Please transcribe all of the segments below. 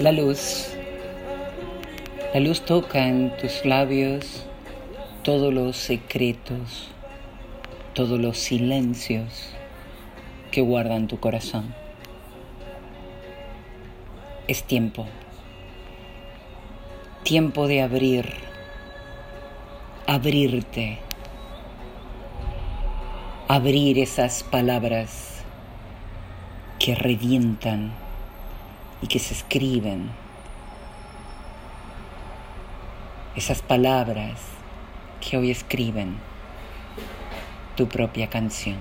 la luz. La luz toca en tus labios todos los secretos, todos los silencios que guardan tu corazón. Es tiempo, tiempo de abrir, abrirte, abrir esas palabras que revientan y que se escriben. Esas palabras que hoy escriben tu propia canción.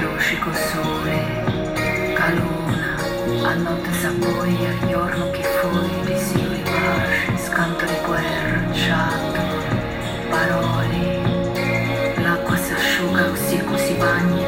Lucico sole, calona, a notte s'appoglia Luca, você com Sibani.